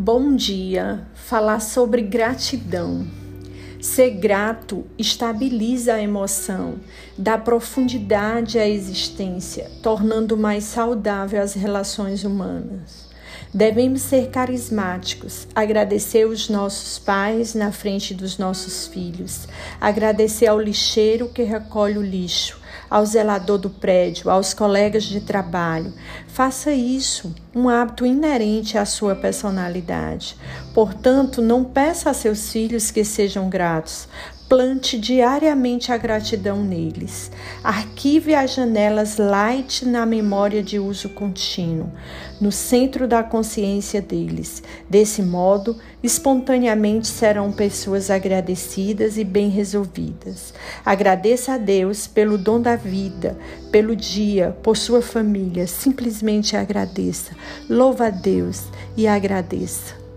Bom dia. Falar sobre gratidão. Ser grato estabiliza a emoção, dá profundidade à existência, tornando mais saudável as relações humanas. Devemos ser carismáticos, agradecer os nossos pais na frente dos nossos filhos, agradecer ao lixeiro que recolhe o lixo, ao zelador do prédio, aos colegas de trabalho. Faça isso, um hábito inerente à sua personalidade. Portanto, não peça a seus filhos que sejam gratos, Plante diariamente a gratidão neles. Arquive as janelas light na memória de uso contínuo, no centro da consciência deles. Desse modo, espontaneamente serão pessoas agradecidas e bem resolvidas. Agradeça a Deus pelo dom da vida, pelo dia, por sua família. Simplesmente agradeça. Louva a Deus e agradeça.